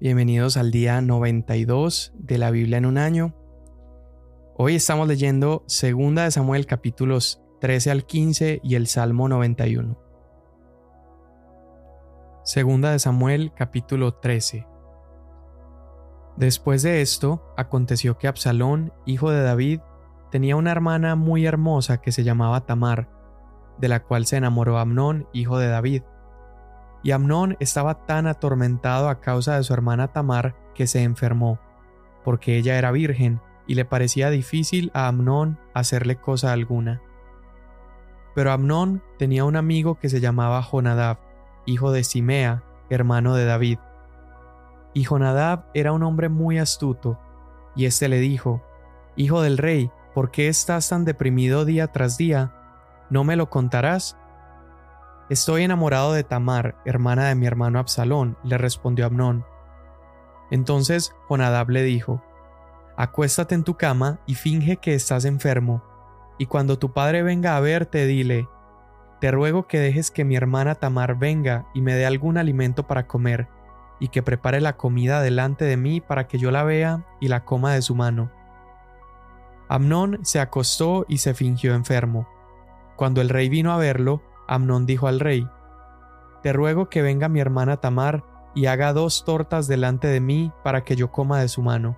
Bienvenidos al día 92 de la Biblia en un año. Hoy estamos leyendo 2 de Samuel capítulos 13 al 15 y el Salmo 91. 2 de Samuel capítulo 13. Después de esto, aconteció que Absalón, hijo de David, tenía una hermana muy hermosa que se llamaba Tamar, de la cual se enamoró Amnón, hijo de David. Y Amnón estaba tan atormentado a causa de su hermana Tamar que se enfermó, porque ella era virgen y le parecía difícil a Amnón hacerle cosa alguna. Pero Amnón tenía un amigo que se llamaba Jonadab, hijo de Simea, hermano de David. Y Jonadab era un hombre muy astuto, y éste le dijo, Hijo del rey, ¿por qué estás tan deprimido día tras día? ¿No me lo contarás? Estoy enamorado de Tamar, hermana de mi hermano Absalón, le respondió Amnón. Entonces Jonadab le dijo, Acuéstate en tu cama y finge que estás enfermo, y cuando tu padre venga a verte, dile, Te ruego que dejes que mi hermana Tamar venga y me dé algún alimento para comer, y que prepare la comida delante de mí para que yo la vea y la coma de su mano. Amnón se acostó y se fingió enfermo. Cuando el rey vino a verlo, Amnón dijo al rey, Te ruego que venga mi hermana Tamar y haga dos tortas delante de mí para que yo coma de su mano.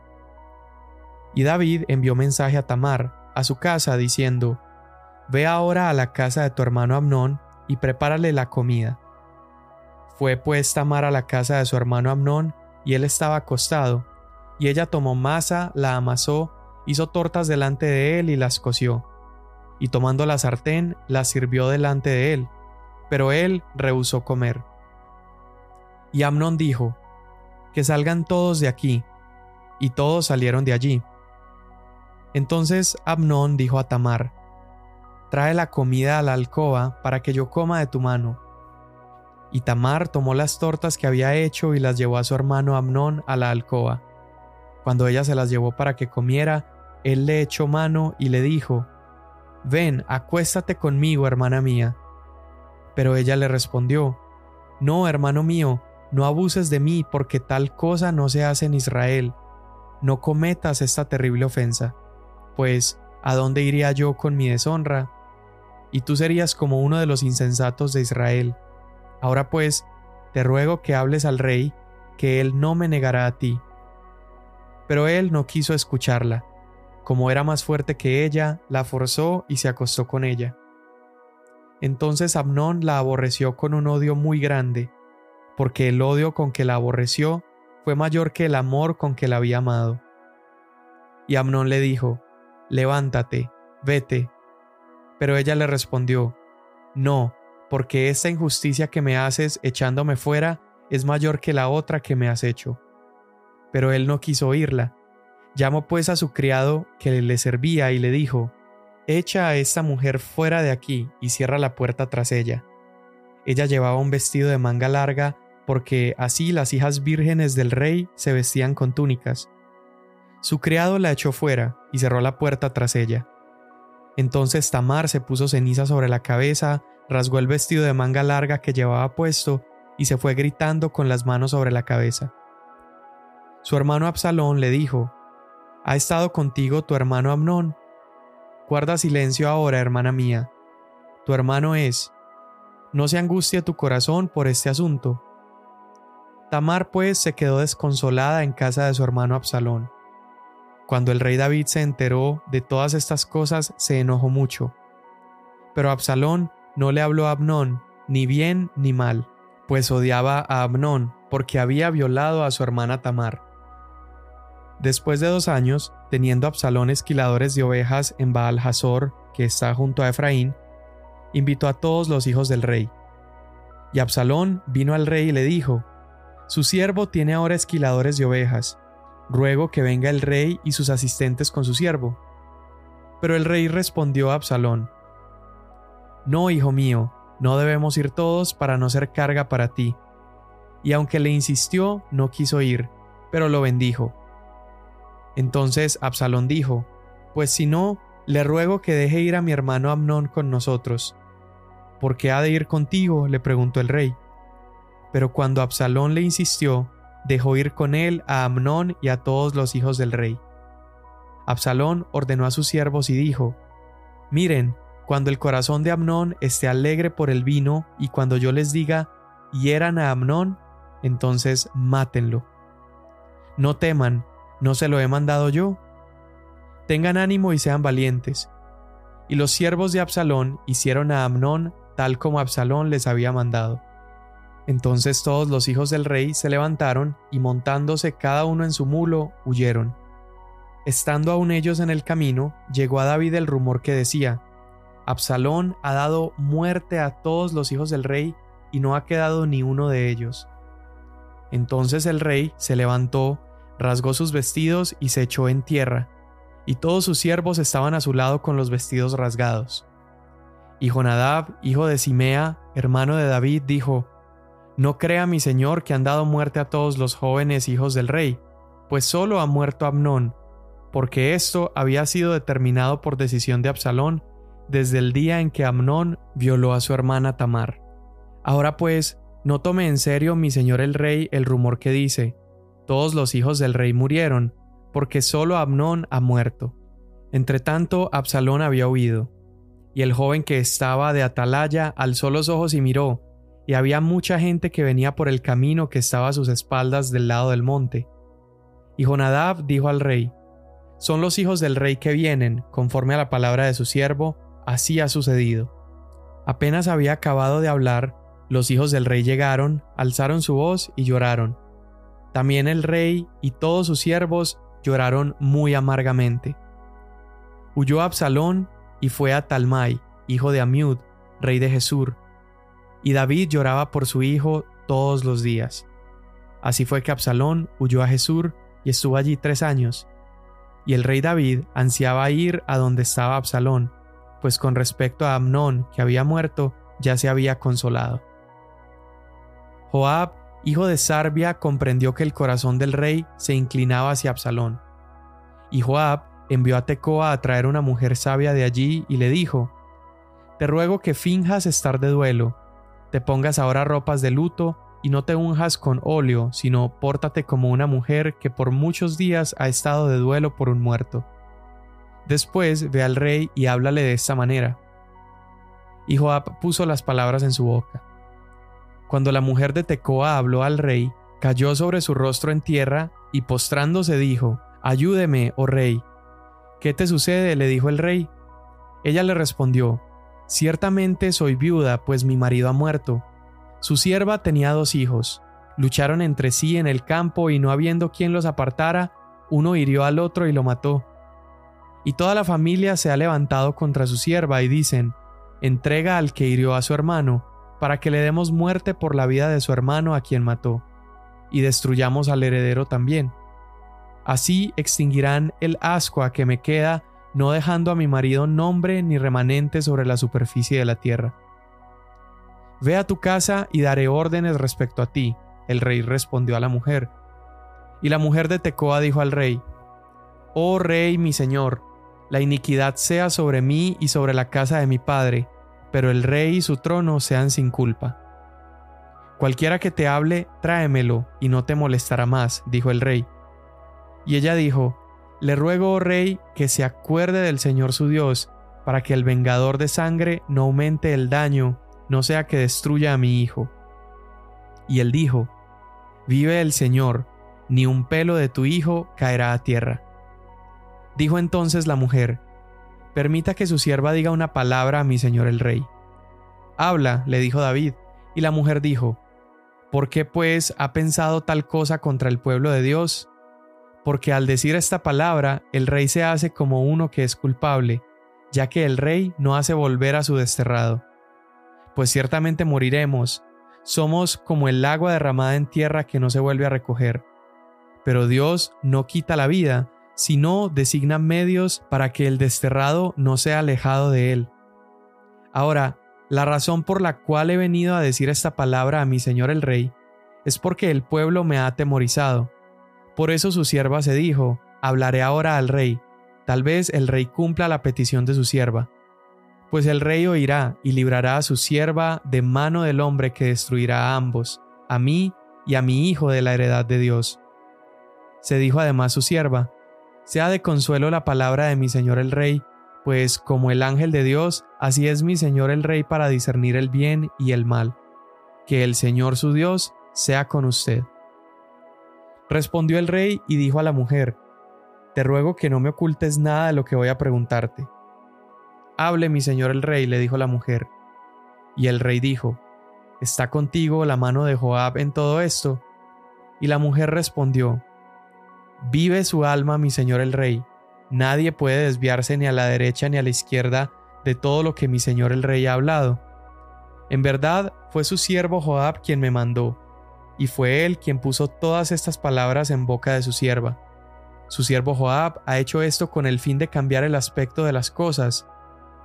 Y David envió mensaje a Tamar, a su casa, diciendo, Ve ahora a la casa de tu hermano Amnón y prepárale la comida. Fue pues Tamar a la casa de su hermano Amnón, y él estaba acostado, y ella tomó masa, la amasó, hizo tortas delante de él y las coció y tomando la sartén la sirvió delante de él, pero él rehusó comer. Y Amnón dijo, Que salgan todos de aquí, y todos salieron de allí. Entonces Amnón dijo a Tamar, Trae la comida a la alcoba para que yo coma de tu mano. Y Tamar tomó las tortas que había hecho y las llevó a su hermano Amnón a la alcoba. Cuando ella se las llevó para que comiera, él le echó mano y le dijo, Ven, acuéstate conmigo, hermana mía. Pero ella le respondió, No, hermano mío, no abuses de mí, porque tal cosa no se hace en Israel. No cometas esta terrible ofensa, pues ¿a dónde iría yo con mi deshonra? Y tú serías como uno de los insensatos de Israel. Ahora pues, te ruego que hables al rey, que él no me negará a ti. Pero él no quiso escucharla como era más fuerte que ella, la forzó y se acostó con ella. Entonces Amnón la aborreció con un odio muy grande, porque el odio con que la aborreció fue mayor que el amor con que la había amado. Y Amnón le dijo, Levántate, vete. Pero ella le respondió, No, porque esta injusticia que me haces echándome fuera es mayor que la otra que me has hecho. Pero él no quiso oírla, Llamó pues a su criado que le servía y le dijo, Echa a esta mujer fuera de aquí y cierra la puerta tras ella. Ella llevaba un vestido de manga larga, porque así las hijas vírgenes del rey se vestían con túnicas. Su criado la echó fuera y cerró la puerta tras ella. Entonces Tamar se puso ceniza sobre la cabeza, rasgó el vestido de manga larga que llevaba puesto y se fue gritando con las manos sobre la cabeza. Su hermano Absalón le dijo, ¿Ha estado contigo tu hermano Amnón? Guarda silencio ahora, hermana mía. Tu hermano es. No se angustie tu corazón por este asunto. Tamar pues se quedó desconsolada en casa de su hermano Absalón. Cuando el rey David se enteró de todas estas cosas, se enojó mucho. Pero Absalón no le habló a Amnón, ni bien ni mal, pues odiaba a Amnón, porque había violado a su hermana Tamar. Después de dos años, teniendo Absalón esquiladores de ovejas en Baal Hazor, que está junto a Efraín, invitó a todos los hijos del rey. Y Absalón vino al rey y le dijo, Su siervo tiene ahora esquiladores de ovejas, ruego que venga el rey y sus asistentes con su siervo. Pero el rey respondió a Absalón, No, hijo mío, no debemos ir todos para no ser carga para ti. Y aunque le insistió, no quiso ir, pero lo bendijo. Entonces Absalón dijo, Pues si no, le ruego que deje ir a mi hermano Amnón con nosotros. ¿Por qué ha de ir contigo? le preguntó el rey. Pero cuando Absalón le insistió, dejó ir con él a Amnón y a todos los hijos del rey. Absalón ordenó a sus siervos y dijo, Miren, cuando el corazón de Amnón esté alegre por el vino y cuando yo les diga, hieran a Amnón, entonces mátenlo. No teman, ¿no se lo he mandado yo? Tengan ánimo y sean valientes. Y los siervos de Absalón hicieron a Amnón tal como Absalón les había mandado. Entonces todos los hijos del rey se levantaron y montándose cada uno en su mulo, huyeron. Estando aún ellos en el camino, llegó a David el rumor que decía, Absalón ha dado muerte a todos los hijos del rey y no ha quedado ni uno de ellos. Entonces el rey se levantó, rasgó sus vestidos y se echó en tierra, y todos sus siervos estaban a su lado con los vestidos rasgados. Y Jonadab, hijo de Simea, hermano de David, dijo, no crea mi señor que han dado muerte a todos los jóvenes hijos del rey, pues solo ha muerto Abnón, porque esto había sido determinado por decisión de Absalón desde el día en que Amnón violó a su hermana Tamar. Ahora pues, no tome en serio mi señor el rey el rumor que dice, todos los hijos del rey murieron, porque solo Amnón ha muerto. Entretanto, Absalón había huido, y el joven que estaba de atalaya alzó los ojos y miró, y había mucha gente que venía por el camino que estaba a sus espaldas del lado del monte. Y Jonadab dijo al rey, Son los hijos del rey que vienen, conforme a la palabra de su siervo, así ha sucedido. Apenas había acabado de hablar, los hijos del rey llegaron, alzaron su voz y lloraron. También el rey y todos sus siervos lloraron muy amargamente. Huyó Absalón y fue a Talmai, hijo de Amiud, rey de Jesur, y David lloraba por su hijo todos los días. Así fue que Absalón huyó a Jesús y estuvo allí tres años. Y el rey David ansiaba ir a donde estaba Absalón, pues con respecto a Amnón, que había muerto, ya se había consolado. Joab, hijo de Sarbia, comprendió que el corazón del rey se inclinaba hacia Absalón. Y Joab envió a Tecoa a traer una mujer sabia de allí y le dijo, Te ruego que finjas estar de duelo, te pongas ahora ropas de luto y no te unjas con óleo, sino pórtate como una mujer que por muchos días ha estado de duelo por un muerto. Después ve al rey y háblale de esta manera. Y Joab puso las palabras en su boca. Cuando la mujer de Tecoa habló al rey, cayó sobre su rostro en tierra y postrándose dijo, Ayúdeme, oh rey. ¿Qué te sucede? le dijo el rey. Ella le respondió, Ciertamente soy viuda, pues mi marido ha muerto. Su sierva tenía dos hijos. Lucharon entre sí en el campo y no habiendo quien los apartara, uno hirió al otro y lo mató. Y toda la familia se ha levantado contra su sierva y dicen, entrega al que hirió a su hermano, para que le demos muerte por la vida de su hermano a quien mató, y destruyamos al heredero también. Así extinguirán el asco a que me queda no dejando a mi marido nombre ni remanente sobre la superficie de la tierra. Ve a tu casa y daré órdenes respecto a ti, el rey respondió a la mujer. Y la mujer de Tecoa dijo al rey, Oh rey mi señor, la iniquidad sea sobre mí y sobre la casa de mi padre, pero el rey y su trono sean sin culpa. Cualquiera que te hable, tráemelo, y no te molestará más, dijo el rey. Y ella dijo, le ruego, oh rey, que se acuerde del Señor su Dios, para que el vengador de sangre no aumente el daño, no sea que destruya a mi hijo. Y él dijo, Vive el Señor, ni un pelo de tu hijo caerá a tierra. Dijo entonces la mujer, Permita que su sierva diga una palabra a mi señor el rey. Habla, le dijo David, y la mujer dijo, ¿Por qué pues ha pensado tal cosa contra el pueblo de Dios? porque al decir esta palabra el rey se hace como uno que es culpable, ya que el rey no hace volver a su desterrado. Pues ciertamente moriremos, somos como el agua derramada en tierra que no se vuelve a recoger. Pero Dios no quita la vida, sino designa medios para que el desterrado no sea alejado de él. Ahora, la razón por la cual he venido a decir esta palabra a mi señor el rey es porque el pueblo me ha atemorizado por eso su sierva se dijo, hablaré ahora al rey, tal vez el rey cumpla la petición de su sierva. Pues el rey oirá y librará a su sierva de mano del hombre que destruirá a ambos, a mí y a mi hijo de la heredad de Dios. Se dijo además su sierva, sea de consuelo la palabra de mi señor el rey, pues como el ángel de Dios, así es mi señor el rey para discernir el bien y el mal. Que el Señor su Dios sea con usted. Respondió el rey y dijo a la mujer, Te ruego que no me ocultes nada de lo que voy a preguntarte. Hable mi señor el rey, le dijo la mujer. Y el rey dijo, ¿Está contigo la mano de Joab en todo esto? Y la mujer respondió, Vive su alma, mi señor el rey. Nadie puede desviarse ni a la derecha ni a la izquierda de todo lo que mi señor el rey ha hablado. En verdad fue su siervo Joab quien me mandó, y fue él quien puso todas estas palabras en boca de su sierva. Su siervo Joab ha hecho esto con el fin de cambiar el aspecto de las cosas,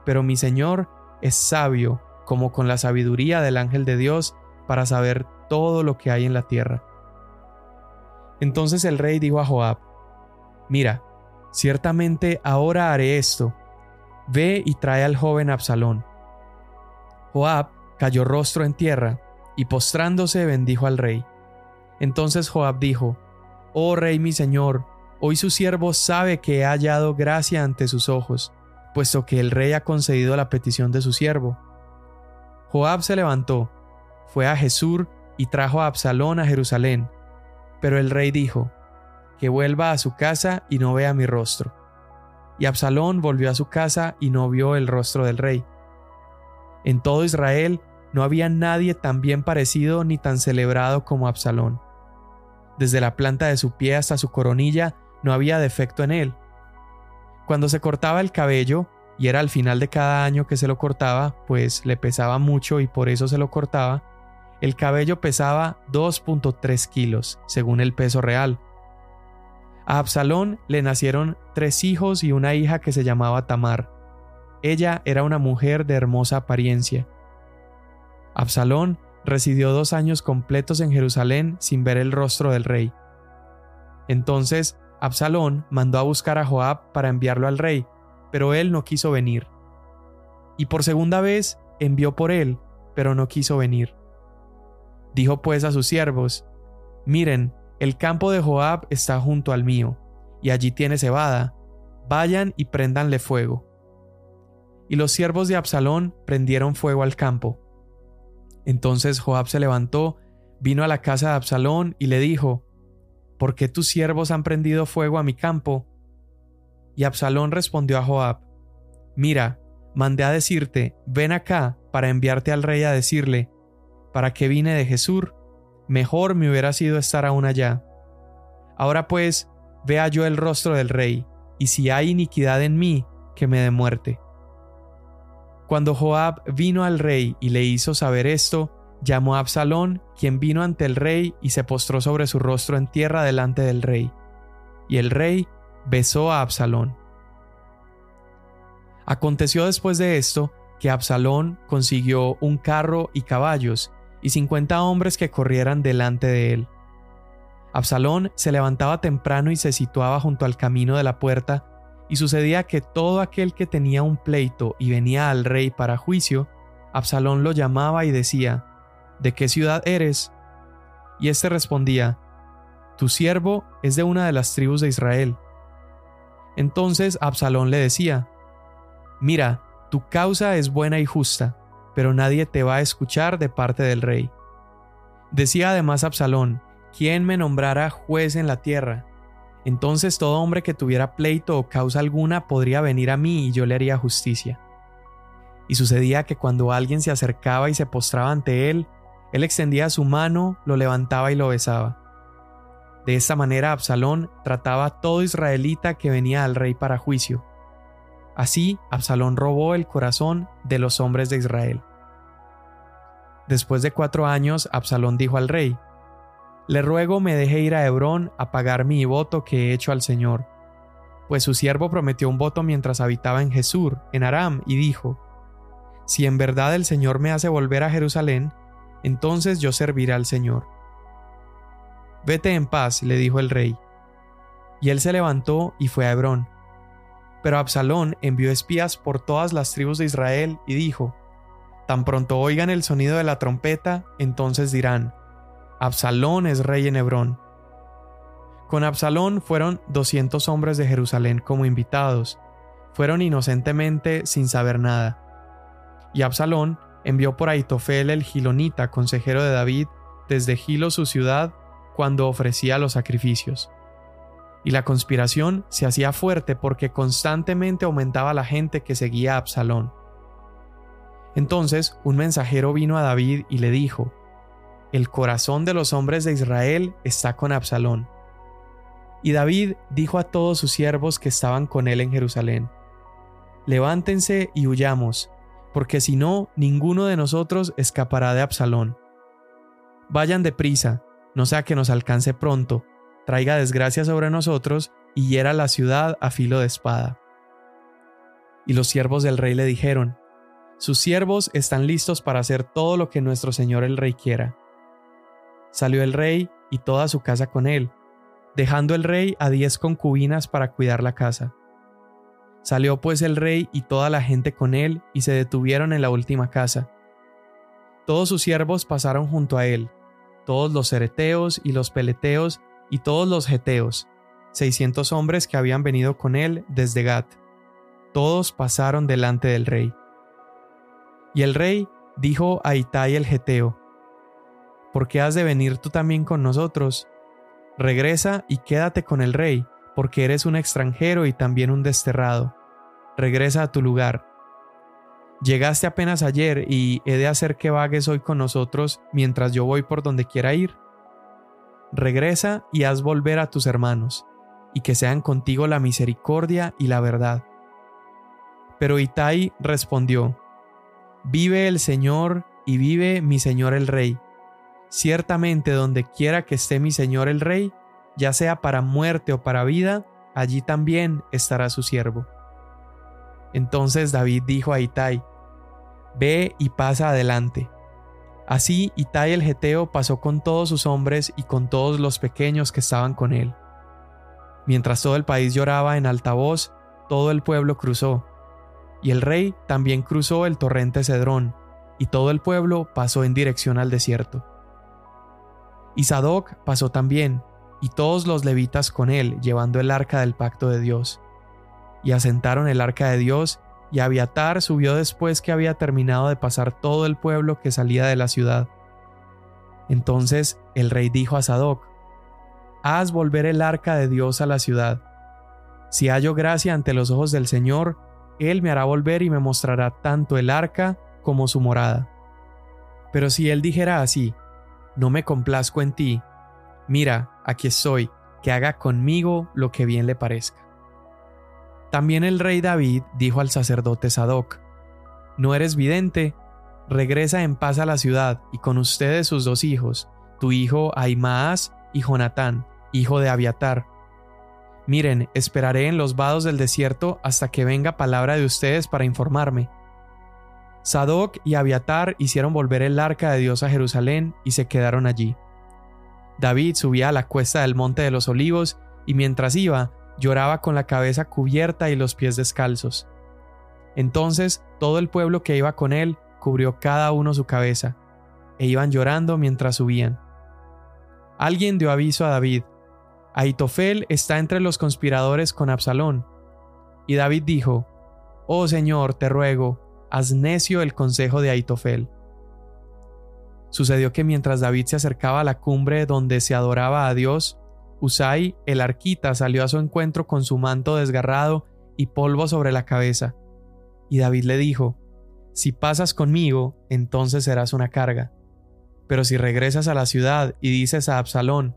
pero mi señor es sabio como con la sabiduría del ángel de Dios para saber todo lo que hay en la tierra. Entonces el rey dijo a Joab, Mira, ciertamente ahora haré esto, ve y trae al joven Absalón. Joab cayó rostro en tierra, y postrándose bendijo al rey. Entonces Joab dijo, Oh rey mi señor, hoy su siervo sabe que he hallado gracia ante sus ojos, puesto que el rey ha concedido la petición de su siervo. Joab se levantó, fue a Jesús y trajo a Absalón a Jerusalén. Pero el rey dijo, que vuelva a su casa y no vea mi rostro. Y Absalón volvió a su casa y no vio el rostro del rey. En todo Israel no había nadie tan bien parecido ni tan celebrado como Absalón. Desde la planta de su pie hasta su coronilla no había defecto en él. Cuando se cortaba el cabello, y era al final de cada año que se lo cortaba, pues le pesaba mucho y por eso se lo cortaba, el cabello pesaba 2.3 kilos, según el peso real. A Absalón le nacieron tres hijos y una hija que se llamaba Tamar. Ella era una mujer de hermosa apariencia. Absalón residió dos años completos en Jerusalén sin ver el rostro del rey. Entonces Absalón mandó a buscar a Joab para enviarlo al rey, pero él no quiso venir. Y por segunda vez envió por él, pero no quiso venir. Dijo pues a sus siervos, Miren, el campo de Joab está junto al mío, y allí tiene cebada, vayan y préndanle fuego. Y los siervos de Absalón prendieron fuego al campo. Entonces Joab se levantó, vino a la casa de Absalón y le dijo, ¿Por qué tus siervos han prendido fuego a mi campo? Y Absalón respondió a Joab, Mira, mandé a decirte, ven acá para enviarte al rey a decirle, ¿para qué vine de Jesús? Mejor me hubiera sido estar aún allá. Ahora pues, vea yo el rostro del rey, y si hay iniquidad en mí, que me dé muerte. Cuando Joab vino al rey y le hizo saber esto, llamó a Absalón, quien vino ante el rey y se postró sobre su rostro en tierra delante del rey. Y el rey besó a Absalón. Aconteció después de esto que Absalón consiguió un carro y caballos y cincuenta hombres que corrieran delante de él. Absalón se levantaba temprano y se situaba junto al camino de la puerta, y sucedía que todo aquel que tenía un pleito y venía al rey para juicio, Absalón lo llamaba y decía, ¿De qué ciudad eres? Y éste respondía, Tu siervo es de una de las tribus de Israel. Entonces Absalón le decía, Mira, tu causa es buena y justa, pero nadie te va a escuchar de parte del rey. Decía además Absalón, ¿quién me nombrara juez en la tierra? Entonces todo hombre que tuviera pleito o causa alguna podría venir a mí y yo le haría justicia. Y sucedía que cuando alguien se acercaba y se postraba ante él, él extendía su mano, lo levantaba y lo besaba. De esta manera Absalón trataba a todo israelita que venía al rey para juicio. Así Absalón robó el corazón de los hombres de Israel. Después de cuatro años, Absalón dijo al rey, Le ruego me deje ir a Hebrón a pagar mi voto que he hecho al Señor. Pues su siervo prometió un voto mientras habitaba en Jesús, en Aram, y dijo, Si en verdad el Señor me hace volver a Jerusalén, entonces yo serviré al Señor. Vete en paz, le dijo el rey. Y él se levantó y fue a Hebrón. Pero Absalón envió espías por todas las tribus de Israel y dijo, Tan pronto oigan el sonido de la trompeta, entonces dirán, Absalón es rey en Hebrón. Con Absalón fueron 200 hombres de Jerusalén como invitados. Fueron inocentemente sin saber nada. Y Absalón envió por Aitofel el Gilonita, consejero de David, desde Gilo su ciudad, cuando ofrecía los sacrificios. Y la conspiración se hacía fuerte porque constantemente aumentaba la gente que seguía a Absalón. Entonces un mensajero vino a David y le dijo, El corazón de los hombres de Israel está con Absalón. Y David dijo a todos sus siervos que estaban con él en Jerusalén, Levántense y huyamos, porque si no, ninguno de nosotros escapará de Absalón. Vayan deprisa, no sea que nos alcance pronto, traiga desgracia sobre nosotros y hiera la ciudad a filo de espada. Y los siervos del rey le dijeron, sus siervos están listos para hacer todo lo que nuestro señor el rey quiera. Salió el rey y toda su casa con él, dejando el rey a diez concubinas para cuidar la casa. Salió pues el rey y toda la gente con él y se detuvieron en la última casa. Todos sus siervos pasaron junto a él, todos los cereteos y los peleteos y todos los geteos, seiscientos hombres que habían venido con él desde Gat. Todos pasaron delante del rey. Y el rey dijo a Itai el Geteo, ¿Por qué has de venir tú también con nosotros? Regresa y quédate con el rey, porque eres un extranjero y también un desterrado. Regresa a tu lugar. Llegaste apenas ayer y he de hacer que vagues hoy con nosotros mientras yo voy por donde quiera ir. Regresa y haz volver a tus hermanos, y que sean contigo la misericordia y la verdad. Pero Itai respondió, Vive el Señor y vive mi Señor el Rey. Ciertamente donde quiera que esté mi Señor el Rey, ya sea para muerte o para vida, allí también estará su siervo. Entonces David dijo a Itai, Ve y pasa adelante. Así Itai el Geteo pasó con todos sus hombres y con todos los pequeños que estaban con él. Mientras todo el país lloraba en alta voz, todo el pueblo cruzó, y el rey también cruzó el torrente Cedrón, y todo el pueblo pasó en dirección al desierto. Y Sadoc pasó también, y todos los levitas con él, llevando el arca del pacto de Dios. Y asentaron el arca de Dios, y Abiatar subió después que había terminado de pasar todo el pueblo que salía de la ciudad. Entonces el rey dijo a Sadoc, Haz volver el arca de Dios a la ciudad. Si hallo gracia ante los ojos del Señor, él me hará volver y me mostrará tanto el arca como su morada. Pero si él dijera así, no me complazco en ti, mira, aquí estoy, que haga conmigo lo que bien le parezca. También el rey David dijo al sacerdote Sadoc, No eres vidente, regresa en paz a la ciudad y con ustedes sus dos hijos, tu hijo Aimaas y Jonatán, hijo de Abiatar, Miren, esperaré en los vados del desierto hasta que venga palabra de ustedes para informarme. Sadoc y Abiatar hicieron volver el arca de Dios a Jerusalén y se quedaron allí. David subía a la cuesta del monte de los olivos y mientras iba, lloraba con la cabeza cubierta y los pies descalzos. Entonces todo el pueblo que iba con él cubrió cada uno su cabeza, e iban llorando mientras subían. Alguien dio aviso a David, Aitofel está entre los conspiradores con Absalón. Y David dijo, Oh Señor, te ruego, haz necio el consejo de Aitofel. Sucedió que mientras David se acercaba a la cumbre donde se adoraba a Dios, Usai, el arquita, salió a su encuentro con su manto desgarrado y polvo sobre la cabeza. Y David le dijo, Si pasas conmigo, entonces serás una carga. Pero si regresas a la ciudad y dices a Absalón,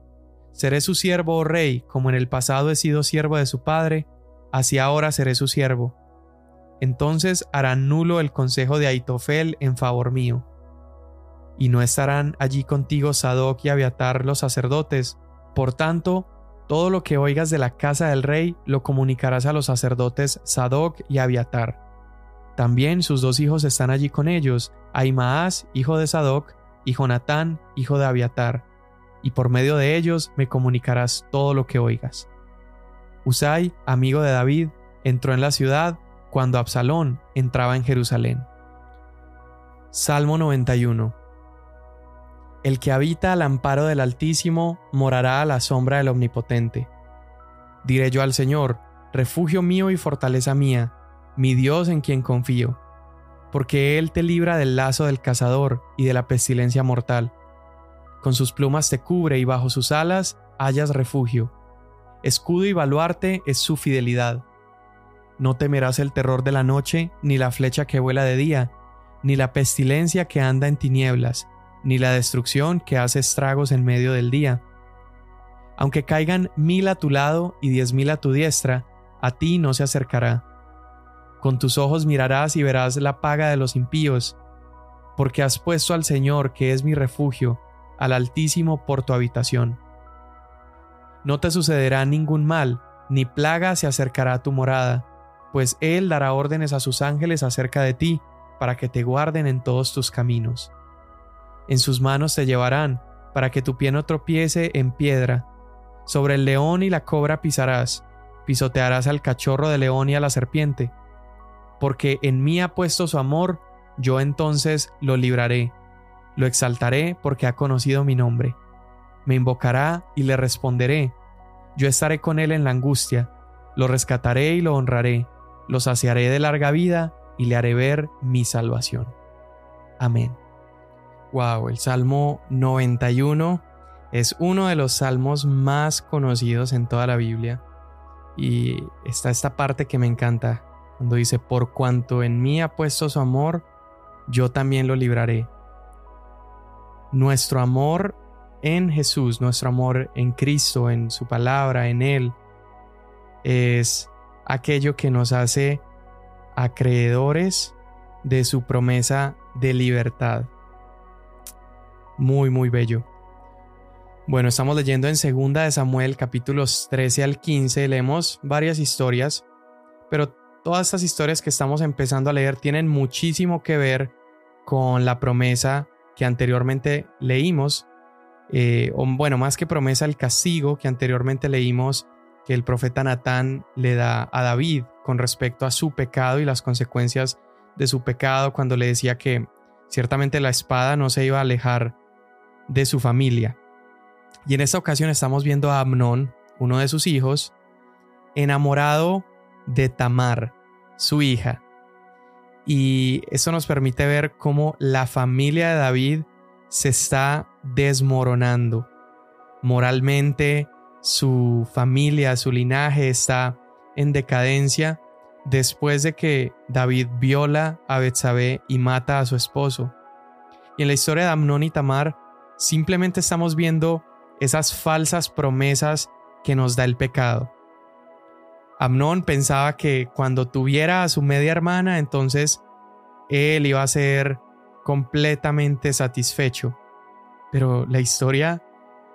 Seré su siervo, oh rey, como en el pasado he sido siervo de su padre, así ahora seré su siervo. Entonces harán nulo el consejo de Aitofel en favor mío. Y no estarán allí contigo Sadoc y Abiatar los sacerdotes. Por tanto, todo lo que oigas de la casa del rey lo comunicarás a los sacerdotes Sadoc y Abiatar. También sus dos hijos están allí con ellos, Aimaas, hijo de Sadoc, y Jonatán, hijo de Abiatar y por medio de ellos me comunicarás todo lo que oigas. Usai, amigo de David, entró en la ciudad cuando Absalón entraba en Jerusalén. Salmo 91 El que habita al amparo del Altísimo morará a la sombra del Omnipotente. Diré yo al Señor, refugio mío y fortaleza mía, mi Dios en quien confío, porque Él te libra del lazo del cazador y de la pestilencia mortal. Con sus plumas te cubre y bajo sus alas hallas refugio. Escudo y baluarte es su fidelidad. No temerás el terror de la noche, ni la flecha que vuela de día, ni la pestilencia que anda en tinieblas, ni la destrucción que hace estragos en medio del día. Aunque caigan mil a tu lado y diez mil a tu diestra, a ti no se acercará. Con tus ojos mirarás y verás la paga de los impíos, porque has puesto al Señor, que es mi refugio, al Altísimo por tu habitación. No te sucederá ningún mal, ni plaga se acercará a tu morada, pues Él dará órdenes a sus ángeles acerca de ti, para que te guarden en todos tus caminos. En sus manos te llevarán, para que tu pie no tropiece en piedra. Sobre el león y la cobra pisarás, pisotearás al cachorro de león y a la serpiente. Porque en mí ha puesto su amor, yo entonces lo libraré. Lo exaltaré porque ha conocido mi nombre. Me invocará y le responderé. Yo estaré con él en la angustia, lo rescataré y lo honraré, lo saciaré de larga vida y le haré ver mi salvación. Amén. Wow, el Salmo 91 es uno de los salmos más conocidos en toda la Biblia. Y está esta parte que me encanta, cuando dice, por cuanto en mí ha puesto su amor, yo también lo libraré. Nuestro amor en Jesús, nuestro amor en Cristo, en su palabra, en Él, es aquello que nos hace acreedores de su promesa de libertad. Muy, muy bello. Bueno, estamos leyendo en Segunda de Samuel capítulos 13 al 15, leemos varias historias, pero todas estas historias que estamos empezando a leer tienen muchísimo que ver con la promesa que anteriormente leímos, eh, o bueno, más que promesa, el castigo que anteriormente leímos que el profeta Natán le da a David con respecto a su pecado y las consecuencias de su pecado cuando le decía que ciertamente la espada no se iba a alejar de su familia. Y en esta ocasión estamos viendo a Amnón, uno de sus hijos, enamorado de Tamar, su hija. Y eso nos permite ver cómo la familia de David se está desmoronando. Moralmente, su familia, su linaje está en decadencia después de que David viola a Betsabé y mata a su esposo. Y en la historia de Amnón y Tamar simplemente estamos viendo esas falsas promesas que nos da el pecado. Amnón pensaba que cuando tuviera a su media hermana, entonces él iba a ser completamente satisfecho. Pero la historia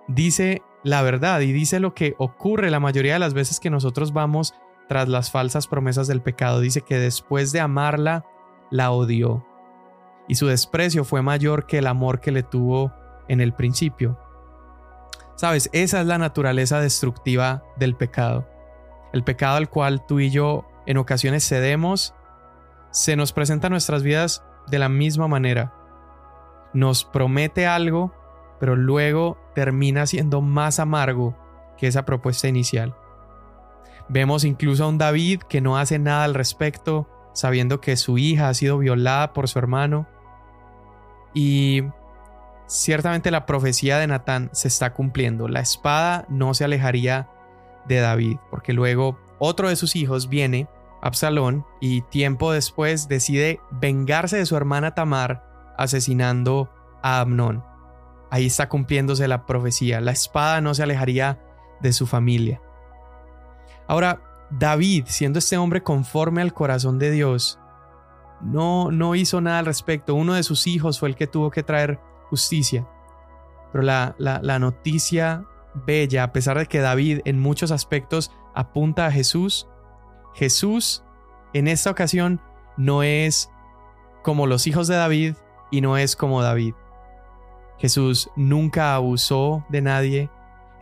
dice la verdad y dice lo que ocurre la mayoría de las veces que nosotros vamos tras las falsas promesas del pecado. Dice que después de amarla, la odió. Y su desprecio fue mayor que el amor que le tuvo en el principio. Sabes, esa es la naturaleza destructiva del pecado. El pecado al cual tú y yo en ocasiones cedemos, se nos presenta en nuestras vidas de la misma manera. Nos promete algo, pero luego termina siendo más amargo que esa propuesta inicial. Vemos incluso a un David que no hace nada al respecto, sabiendo que su hija ha sido violada por su hermano. Y Ciertamente la profecía de Natán se está cumpliendo. La espada no se alejaría de David, porque luego otro de sus hijos viene, Absalón, y tiempo después decide vengarse de su hermana Tamar, asesinando a Amnón. Ahí está cumpliéndose la profecía. La espada no se alejaría de su familia. Ahora, David, siendo este hombre conforme al corazón de Dios, no, no hizo nada al respecto. Uno de sus hijos fue el que tuvo que traer justicia. Pero la, la, noticia bella, a pesar de que David en muchos aspectos apunta a Jesús, Jesús en esta ocasión no es como los hijos de David y no es como David. Jesús nunca abusó de nadie,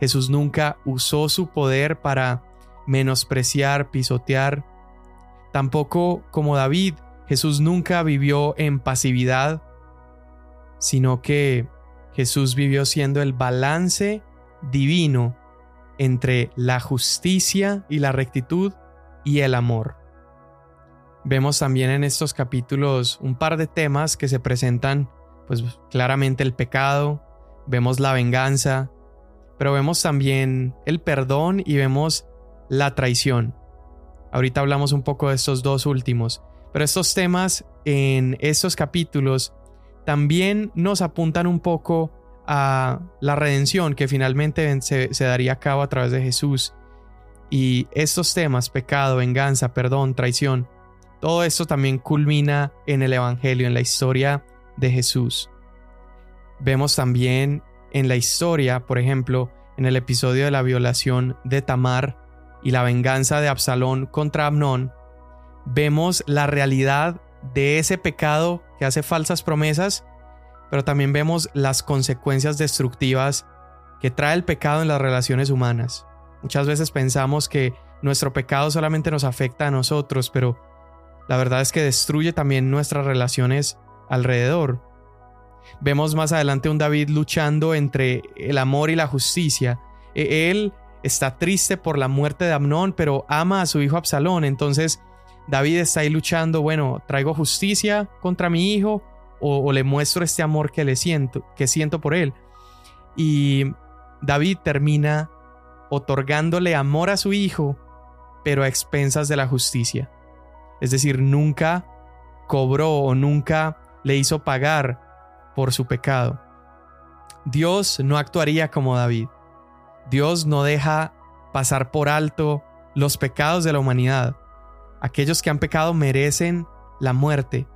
Jesús nunca usó su poder para menospreciar, pisotear. Tampoco como David, Jesús nunca vivió en pasividad sino que Jesús vivió siendo el balance divino entre la justicia y la rectitud y el amor. Vemos también en estos capítulos un par de temas que se presentan, pues claramente el pecado, vemos la venganza, pero vemos también el perdón y vemos la traición. Ahorita hablamos un poco de estos dos últimos, pero estos temas en estos capítulos también nos apuntan un poco a la redención que finalmente se, daría a cabo a través de Jesús. Y estos temas, pecado, venganza, perdón, traición, todo esto también culmina en el Evangelio, en la historia de Jesús. Vemos también en la historia, por ejemplo, en el episodio de la violación de Tamar y la venganza de Absalón contra Amnón, vemos la realidad de ese pecado que hace falsas promesas pero también vemos las consecuencias destructivas que trae el pecado en las relaciones humanas. Muchas veces pensamos que nuestro pecado solamente nos afecta a nosotros, pero la verdad es que destruye también nuestras relaciones alrededor. Vemos más adelante un David luchando entre el amor y la justicia. E-, él está triste por la muerte de Amnón, pero ama a su hijo Absalón. Entonces David está ahí luchando, bueno, traigo justicia contra mi hijo o, le muestro este amor que le siento, que siento por él. Y David termina otorgándole amor a su hijo, pero a expensas de la justicia. Es decir, nunca cobró o nunca le hizo pagar por su pecado. Dios no actuaría como David. Dios no deja pasar por alto los pecados de la humanidad. Aquellos que han pecado merecen la muerte,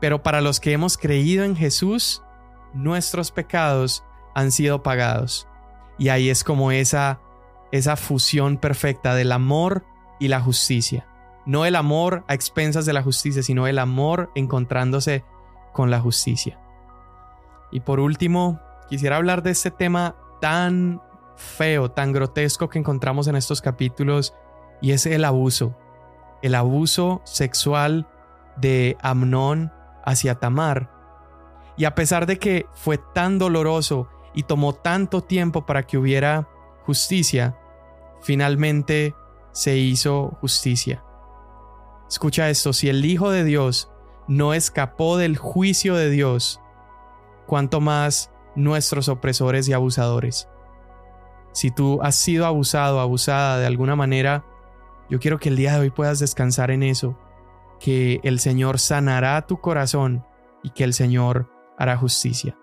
pero para los que hemos creído en Jesús, nuestros pecados han sido pagados. Y ahí es como esa, esa fusión perfecta del amor y la justicia. No el amor a expensas de la justicia, sino el amor encontrándose con la justicia. Y por último, quisiera hablar de este tema tan feo, tan grotesco que encontramos en estos capítulos, y es el abuso. El abuso sexual de Amnón hacia Tamar. Y a pesar de que fue tan doloroso y tomó tanto tiempo para que hubiera justicia, finalmente se hizo justicia. Escucha esto, si el Hijo de Dios no escapó del juicio de Dios, cuanto más nuestros opresores y abusadores. Si tú has sido abusado, abusada de alguna manera, yo quiero que el día de hoy puedas descansar en eso que el Señor sanará tu corazón y que el Señor hará justicia.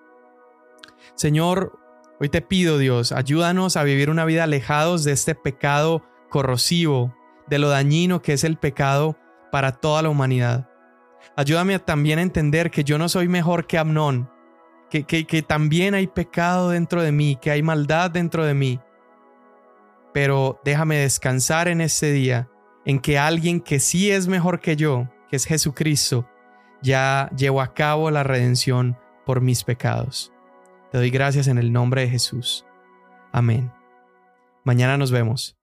Señor, hoy te pido Dios, ayúdanos a vivir una vida alejados de este pecado corrosivo, de lo dañino que es el pecado para toda la humanidad. Ayúdame también a entender que yo no soy mejor que Amnón, que, que, que también hay pecado dentro de mí, que hay maldad dentro de mí. Pero déjame descansar en este día en que alguien que sí es mejor que yo, que es Jesucristo, ya llevó a cabo la redención por mis pecados. Te doy gracias en el nombre de Jesús. Amén. Mañana nos vemos.